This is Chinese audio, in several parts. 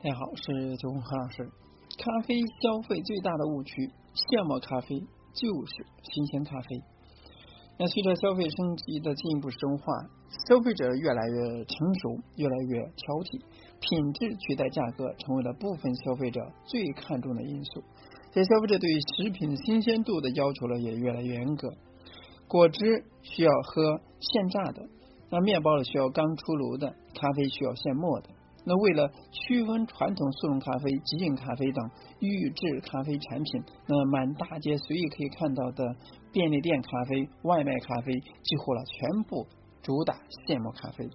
大家好，我是九红何老师。咖啡消费最大的误区，现磨咖啡就是新鲜咖啡。那随着消费升级的进一步深化，消费者越来越成熟，越来越挑剔，品质取代价格成为了部分消费者最看重的因素。在消费者对食品新鲜度的要求呢，也越来越严格。果汁需要喝现榨的，那面包呢需要刚出炉的，咖啡需要现磨的。那为了区分传统速溶咖啡、即饮咖啡等预制咖啡产品，那满大街随意可以看到的便利店咖啡、外卖咖啡，几乎了全部主打现磨咖啡。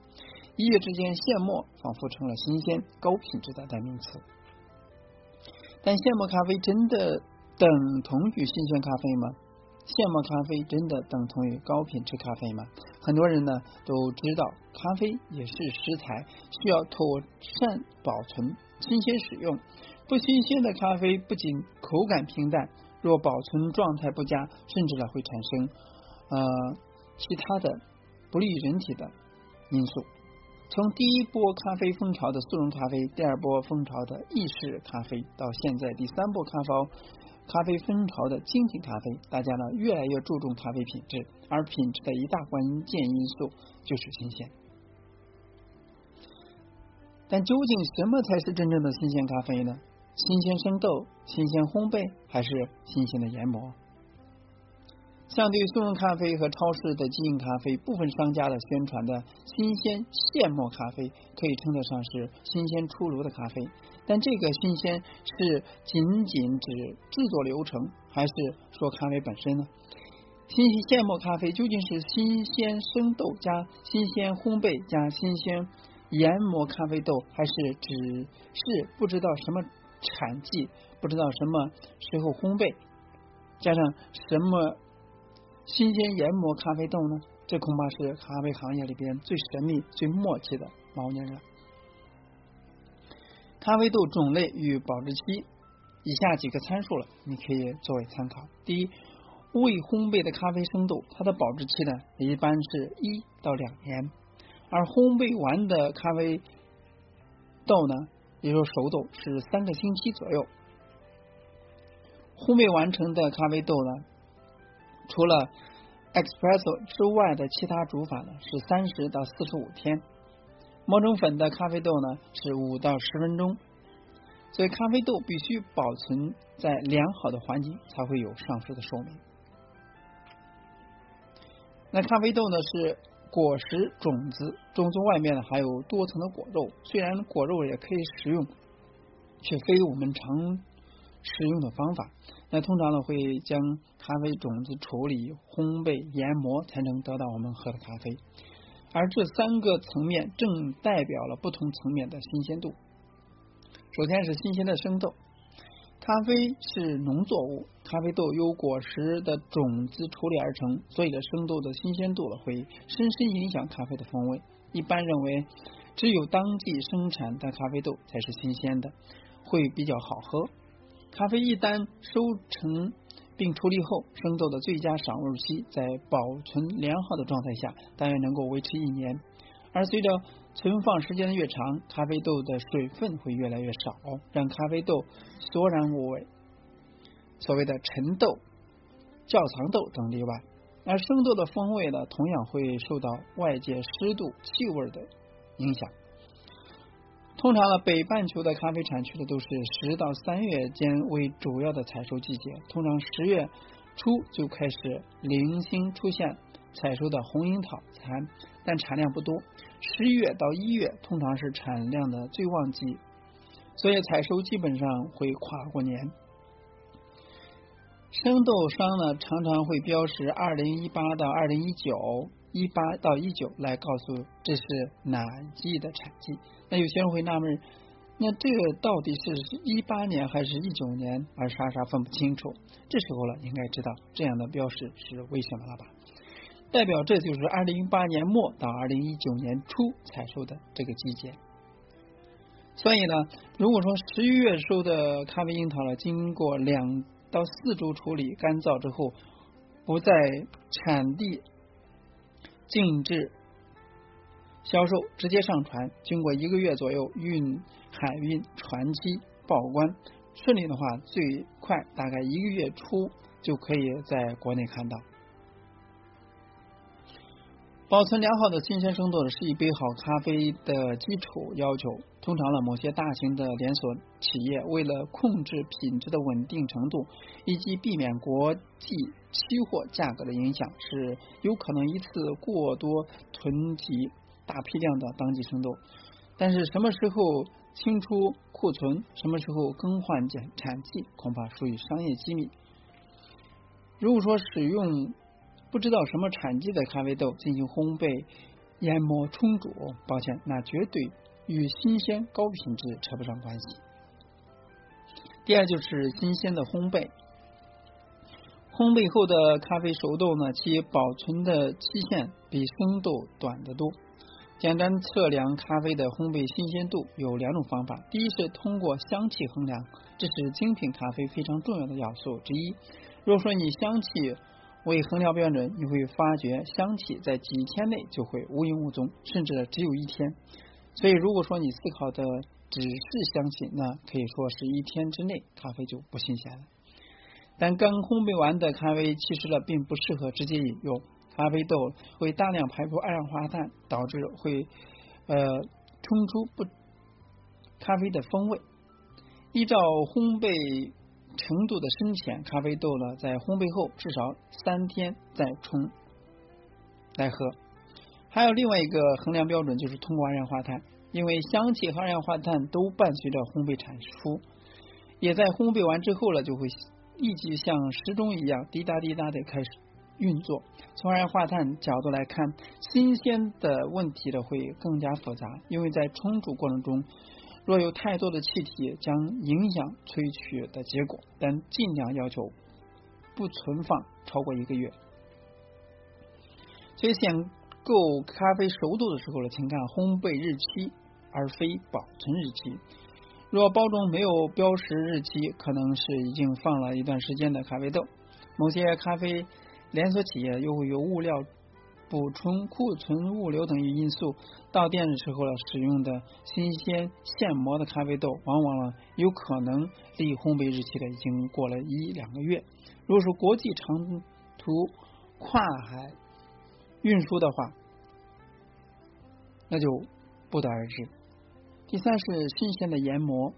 一夜之间，现磨仿佛成了新鲜、高品质的代名词。但现磨咖啡真的等同于新鲜咖啡吗？现磨咖啡真的等同于高品质咖啡吗？很多人呢都知道，咖啡也是食材，需要妥善保存、新鲜使用。不新鲜的咖啡不仅口感平淡，若保存状态不佳，甚至呢会产生呃其他的不利人体的因素。从第一波咖啡风潮的速溶咖啡，第二波风潮的意式咖啡，到现在第三波咖啡。咖啡风潮的精品咖啡，大家呢越来越注重咖啡品质，而品质的一大关键因素就是新鲜。但究竟什么才是真正的新鲜咖啡呢？新鲜生豆、新鲜烘焙，还是新鲜的研磨？相对速溶咖啡和超市的即饮咖啡，部分商家的宣传的新鲜现磨咖啡，可以称得上是新鲜出炉的咖啡。但这个新鲜是仅仅指制作流程，还是说咖啡本身呢？新鲜现磨咖啡究竟是新鲜生豆加新鲜烘焙加新鲜研磨咖啡豆，还是只是不知道什么产季，不知道什么时候烘焙，加上什么新鲜研磨咖啡豆呢？这恐怕是咖啡行业里边最神秘、最默契的猫腻了。咖啡豆种类与保质期，以下几个参数了，你可以作为参考。第一，未烘焙的咖啡生豆，它的保质期呢一般是一到两年，而烘焙完的咖啡豆呢，也就是熟豆是三个星期左右。烘焙完成的咖啡豆呢，除了 espresso 之外的其他煮法呢是三十到四十五天。磨成粉的咖啡豆呢是五到十分钟，所以咖啡豆必须保存在良好的环境才会有上述的寿命。那咖啡豆呢是果实种子，种子外面呢还有多层的果肉，虽然果肉也可以食用，却非我们常使用的方法。那通常呢会将咖啡种子处理、烘焙、研磨，才能得到我们喝的咖啡。而这三个层面正代表了不同层面的新鲜度。首先是新鲜的生豆，咖啡是农作物，咖啡豆由果实的种子处理而成，所以的生豆的新鲜度会深深影响咖啡的风味。一般认为，只有当季生产的咖啡豆才是新鲜的，会比较好喝。咖啡一旦收成。并处理后，生豆的最佳赏味期在保存良好的状态下，大约能够维持一年。而随着存放时间越长，咖啡豆的水分会越来越少，让咖啡豆索然无味。所谓的陈豆、窖藏豆等例外。而生豆的风味呢，同样会受到外界湿度、气味的影响。通常呢，北半球的咖啡产区呢都是十到三月间为主要的采收季节。通常十月初就开始零星出现采收的红樱桃产，但产量不多。十一月到一月通常是产量的最旺季，所以采收基本上会跨过年。生豆商呢常常会标识二零一八到二零一九。一八到一九来告诉这是哪季的产季，那有些人会纳闷，那这个到底是一八年还是一九年，而傻傻分不清楚。这时候了，应该知道这样的标识是为什么了吧？代表这就是二零一八年末到二零一九年初采收的这个季节。所以呢，如果说十一月收的咖啡樱桃了，经过两到四周处理干燥之后，不在产地。禁止销售直接上船，经过一个月左右运海运船期报关，顺利的话，最快大概一个月初就可以在国内看到。保存良好的新鲜生豆是一杯好咖啡的基础要求。通常呢，某些大型的连锁企业为了控制品质的稳定程度，以及避免国际期货价格的影响，是有可能一次过多囤积大批量的当季生豆。但是什么时候清出库存，什么时候更换减产季，恐怕属于商业机密。如果说使用。不知道什么产地的咖啡豆进行烘焙、研磨、冲煮，抱歉，那绝对与新鲜高品质扯不上关系。第二就是新鲜的烘焙，烘焙后的咖啡熟豆呢，其保存的期限比生豆短得多。简单测量咖啡的烘焙新鲜度有两种方法，第一是通过香气衡量，这是精品咖啡非常重要的要素之一。如果说你香气，为衡量标准，你会发觉香气在几天内就会无影无踪，甚至只有一天。所以，如果说你思考的只是香气，那可以说是一天之内咖啡就不新鲜了。但刚烘焙完的咖啡其实呢，并不适合直接饮用，咖啡豆会大量排出二氧化碳，导致会呃冲出不咖啡的风味。依照烘焙。程度的深浅，咖啡豆呢，在烘焙后至少三天再冲来喝。还有另外一个衡量标准，就是通过二氧化碳，因为香气和二氧化碳都伴随着烘焙产出，也在烘焙完之后呢，就会立即像时钟一样滴答滴答的开始运作。从二氧化碳角度来看，新鲜的问题呢会更加复杂，因为在冲煮过程中。若有太多的气体，将影响萃取的结果，但尽量要求不存放超过一个月。所以选购咖啡熟度的时候呢，请看烘焙日期，而非保存日期。若包装没有标识日期，可能是已经放了一段时间的咖啡豆。某些咖啡连锁企业又会有物料。补充库存、物流等因素，到店的时候呢，使用的新鲜现磨的咖啡豆，往往呢有可能离烘焙日期呢已经过了一两个月。如果说国际长途跨海运输的话，那就不得而知。第三是新鲜的研磨，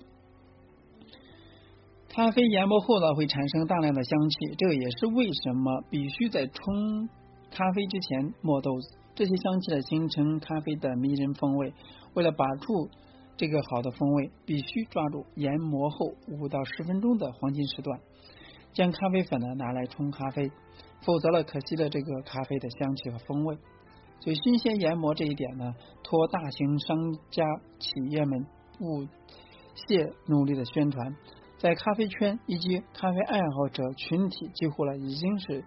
咖啡研磨后呢会产生大量的香气，这也是为什么必须在冲。咖啡之前磨豆子，这些香气呢形成咖啡的迷人风味。为了把住这个好的风味，必须抓住研磨后五到十分钟的黄金时段，将咖啡粉呢拿来冲咖啡，否则了可惜了这个咖啡的香气和风味。所以新鲜研磨这一点呢，托大型商家企业们不懈努力的宣传，在咖啡圈以及咖啡爱好者群体几乎呢已经是。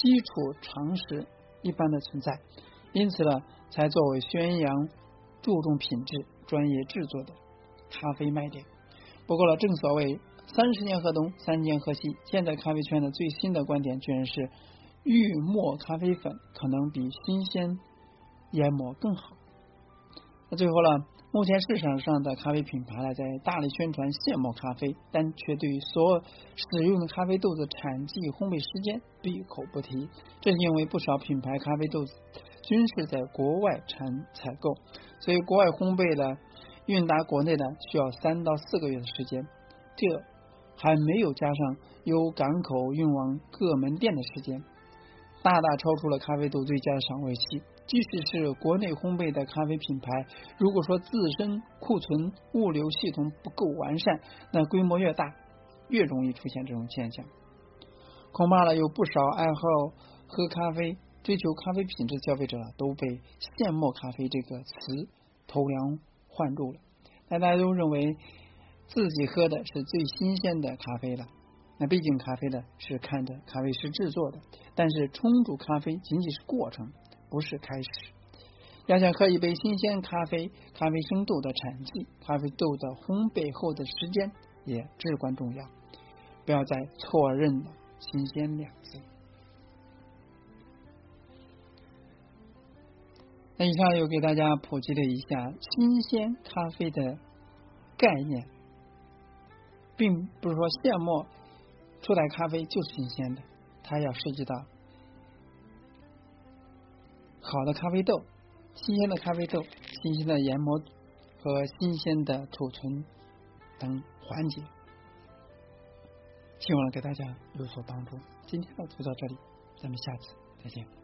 基础常识一般的存在，因此呢，才作为宣扬注重品质、专业制作的咖啡卖点。不过呢，正所谓三十年河东，三年河西。现在咖啡圈的最新的观点居然是，预磨咖啡粉可能比新鲜研磨更好。那最后呢？目前市场上的咖啡品牌呢，在大力宣传现磨咖啡，但却对所使用的咖啡豆子产季、烘焙时间闭口不提。正因为不少品牌咖啡豆子均是在国外产采购，所以国外烘焙的运达国内呢，需要三到四个月的时间。这还没有加上由港口运往各门店的时间，大大超出了咖啡豆最佳的赏味期。即使是国内烘焙的咖啡品牌，如果说自身库存物流系统不够完善，那规模越大，越容易出现这种现象。恐怕呢，有不少爱好喝咖啡、追求咖啡品质消费者都被“现磨咖啡”这个词头凉换住了。大家都认为自己喝的是最新鲜的咖啡了。那毕竟咖啡呢是看着咖啡师制作的，但是冲煮咖啡仅仅是过程。不是开始，要想喝一杯新鲜咖啡，咖啡生豆的产季，咖啡豆的烘焙后的时间也至关重要。不要再错认了“新鲜”两字。那以上又给大家普及了一下新鲜咖啡的概念，并不是说现磨出来咖啡就是新鲜的，它要涉及到好的咖啡豆、新鲜的咖啡豆、新鲜的研磨和新鲜的储存等环节。希望给大家有所帮助。今天呢就到这里，咱们下次再见。